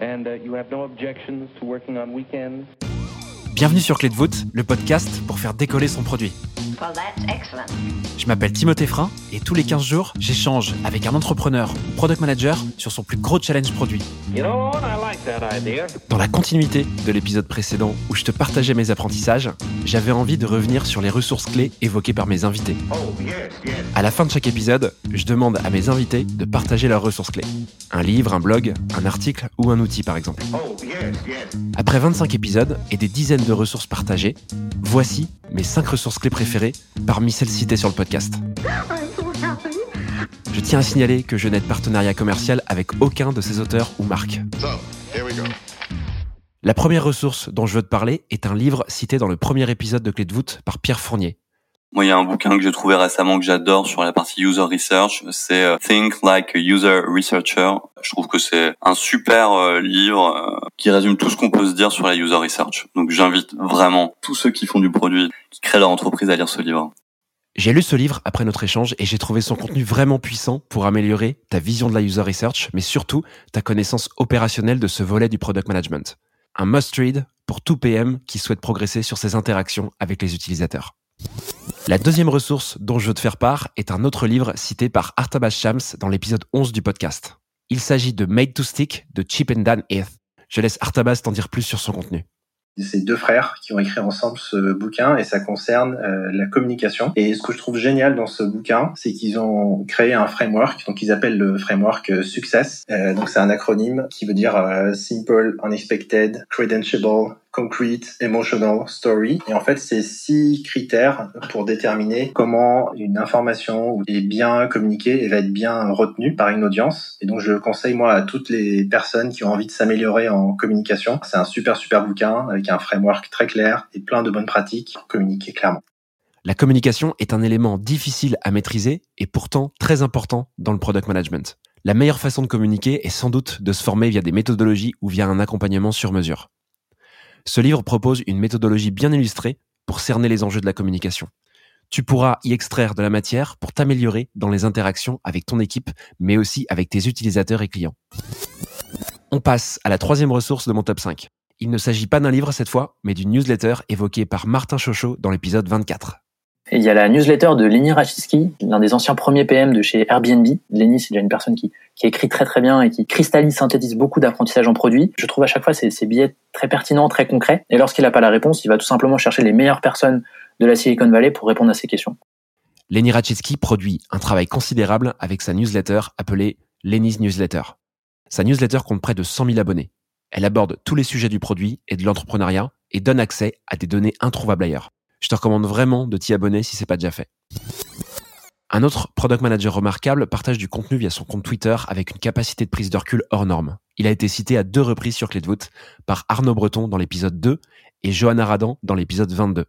And uh, you have no objections to working on weekends? Bienvenue sur Clé de voûte, le podcast pour faire décoller son produit. Well, that's excellent. Je m'appelle Timothée Frein et tous les 15 jours, j'échange avec un entrepreneur ou product manager sur son plus gros challenge produit. You know what? I like that idea. Dans la continuité de l'épisode précédent où je te partageais mes apprentissages, j'avais envie de revenir sur les ressources clés évoquées par mes invités. Oh, yes, yes. À la fin de chaque épisode, je demande à mes invités de partager leurs ressources clés. Un livre, un blog, un article ou un outil par exemple. Oh, yes, yes. Après 25 épisodes et des dizaines de ressources partagées, voici mes 5 ressources clés préférées parmi celles citées sur le podcast. Je tiens à signaler que je n'ai de partenariat commercial avec aucun de ces auteurs ou marques. La première ressource dont je veux te parler est un livre cité dans le premier épisode de Clé de voûte par Pierre Fournier. Moi, il y a un bouquin que j'ai trouvé récemment que j'adore sur la partie user research. C'est euh, Think Like a User Researcher. Je trouve que c'est un super euh, livre euh, qui résume tout ce qu'on peut se dire sur la user research. Donc, j'invite vraiment tous ceux qui font du produit, qui créent leur entreprise à lire ce livre. J'ai lu ce livre après notre échange et j'ai trouvé son contenu vraiment puissant pour améliorer ta vision de la user research, mais surtout ta connaissance opérationnelle de ce volet du product management. Un must-read pour tout PM qui souhaite progresser sur ses interactions avec les utilisateurs. La deuxième ressource dont je veux te faire part est un autre livre cité par Artabas Shams dans l'épisode 11 du podcast. Il s'agit de Made to Stick de Chip and Dan Heath. Je laisse Artabas t'en dire plus sur son contenu. C'est deux frères qui ont écrit ensemble ce bouquin et ça concerne euh, la communication. Et ce que je trouve génial dans ce bouquin, c'est qu'ils ont créé un framework, donc ils appellent le framework euh, Success. Euh, donc c'est un acronyme qui veut dire Simple, Unexpected, Credentiable, Concrete, Emotional, Story. Et en fait, c'est six critères pour déterminer comment une information est bien communiquée et va être bien retenue par une audience. Et donc, je conseille, moi, à toutes les personnes qui ont envie de s'améliorer en communication. C'est un super, super bouquin avec un framework très clair et plein de bonnes pratiques pour communiquer clairement. La communication est un élément difficile à maîtriser et pourtant très important dans le product management. La meilleure façon de communiquer est sans doute de se former via des méthodologies ou via un accompagnement sur mesure. Ce livre propose une méthodologie bien illustrée pour cerner les enjeux de la communication. Tu pourras y extraire de la matière pour t'améliorer dans les interactions avec ton équipe, mais aussi avec tes utilisateurs et clients. On passe à la troisième ressource de mon top 5. Il ne s'agit pas d'un livre cette fois, mais d'une newsletter évoquée par Martin Chochot dans l'épisode 24. Il y a la newsletter de Lenny Rachiski, l'un des anciens premiers PM de chez Airbnb. Lenny, c'est déjà une personne qui, écrit très très bien et qui cristallise, synthétise beaucoup d'apprentissage en produit. Je trouve à chaque fois ces, ces billets très pertinents, très concrets. Et lorsqu'il n'a pas la réponse, il va tout simplement chercher les meilleures personnes de la Silicon Valley pour répondre à ces questions. Lenny Rachiski produit un travail considérable avec sa newsletter appelée Lenny's Newsletter. Sa newsletter compte près de 100 000 abonnés. Elle aborde tous les sujets du produit et de l'entrepreneuriat et donne accès à des données introuvables ailleurs. Je te recommande vraiment de t'y abonner si c'est pas déjà fait. Un autre product manager remarquable partage du contenu via son compte Twitter avec une capacité de prise de recul hors norme. Il a été cité à deux reprises sur Clé de voûte par Arnaud Breton dans l'épisode 2 et Johanna Radan dans l'épisode 22.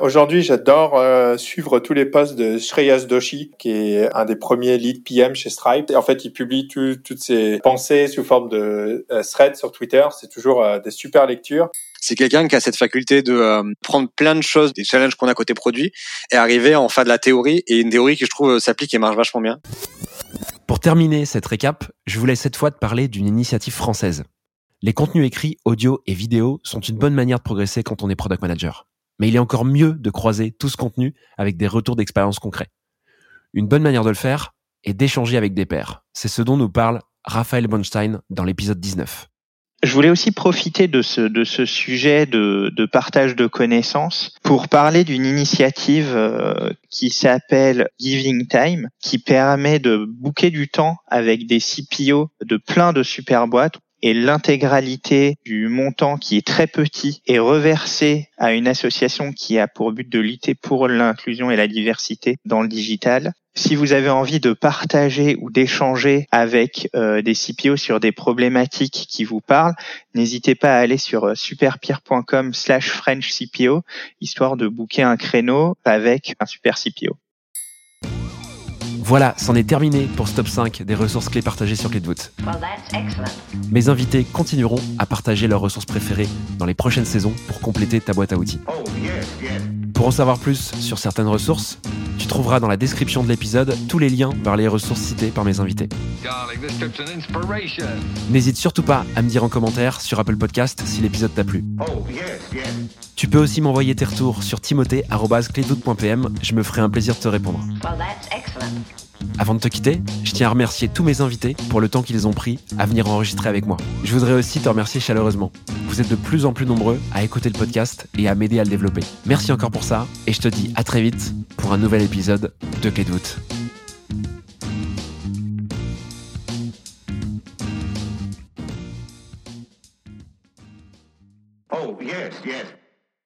Aujourd'hui, j'adore euh, suivre tous les posts de Shreyas Doshi, qui est un des premiers lead PM chez Stripe. Et en fait, il publie tout- toutes ses pensées sous forme de euh, threads sur Twitter. C'est toujours euh, des super lectures. C'est quelqu'un qui a cette faculté de euh, prendre plein de choses, des challenges qu'on a côté produit, et arriver à en faire de la théorie, et une théorie qui je trouve s'applique et marche vachement bien. Pour terminer cette récap, je voulais cette fois te parler d'une initiative française. Les contenus écrits, audio et vidéo sont une bonne manière de progresser quand on est product manager. Mais il est encore mieux de croiser tout ce contenu avec des retours d'expérience concrets. Une bonne manière de le faire est d'échanger avec des pairs. C'est ce dont nous parle Raphaël Bonstein dans l'épisode 19. Je voulais aussi profiter de ce, sujet de, de partage de connaissances pour parler d'une initiative euh, qui s'appelle Giving Time, qui permet de booker du temps avec des CPO de plein de super boîtes et l'intégralité du montant qui est très petit est reversé à une association qui a pour but de lutter pour l'inclusion et la diversité dans le digital. Si vous avez envie de partager ou d'échanger avec euh, des CPO sur des problématiques qui vous parlent, n'hésitez pas à aller sur euh, superpeer.com slash French CPO, histoire de booker un créneau avec un super CPO. Voilà, c'en est terminé pour ce top 5 des ressources clés partagées sur Clé de voûte. Well, that's excellent. Mes invités continueront à partager leurs ressources préférées dans les prochaines saisons pour compléter ta boîte à outils. Oh, yes, yes. Pour en savoir plus sur certaines ressources, Tu trouveras dans la description de l'épisode tous les liens vers les ressources citées par mes invités. N'hésite surtout pas à me dire en commentaire sur Apple Podcast si l'épisode t'a plu. Oh, yes, yes. Tu peux aussi m'envoyer tes retours sur timothée.clédoute.pm, je me ferai un plaisir de te répondre. Well, that's excellent. Avant de te quitter, je tiens à remercier tous mes invités pour le temps qu'ils ont pris à venir enregistrer avec moi. Je voudrais aussi te remercier chaleureusement. Vous êtes de plus en plus nombreux à écouter le podcast et à m'aider à le développer. Merci encore pour ça et je te dis à très vite pour un nouvel épisode de Clé de voûte.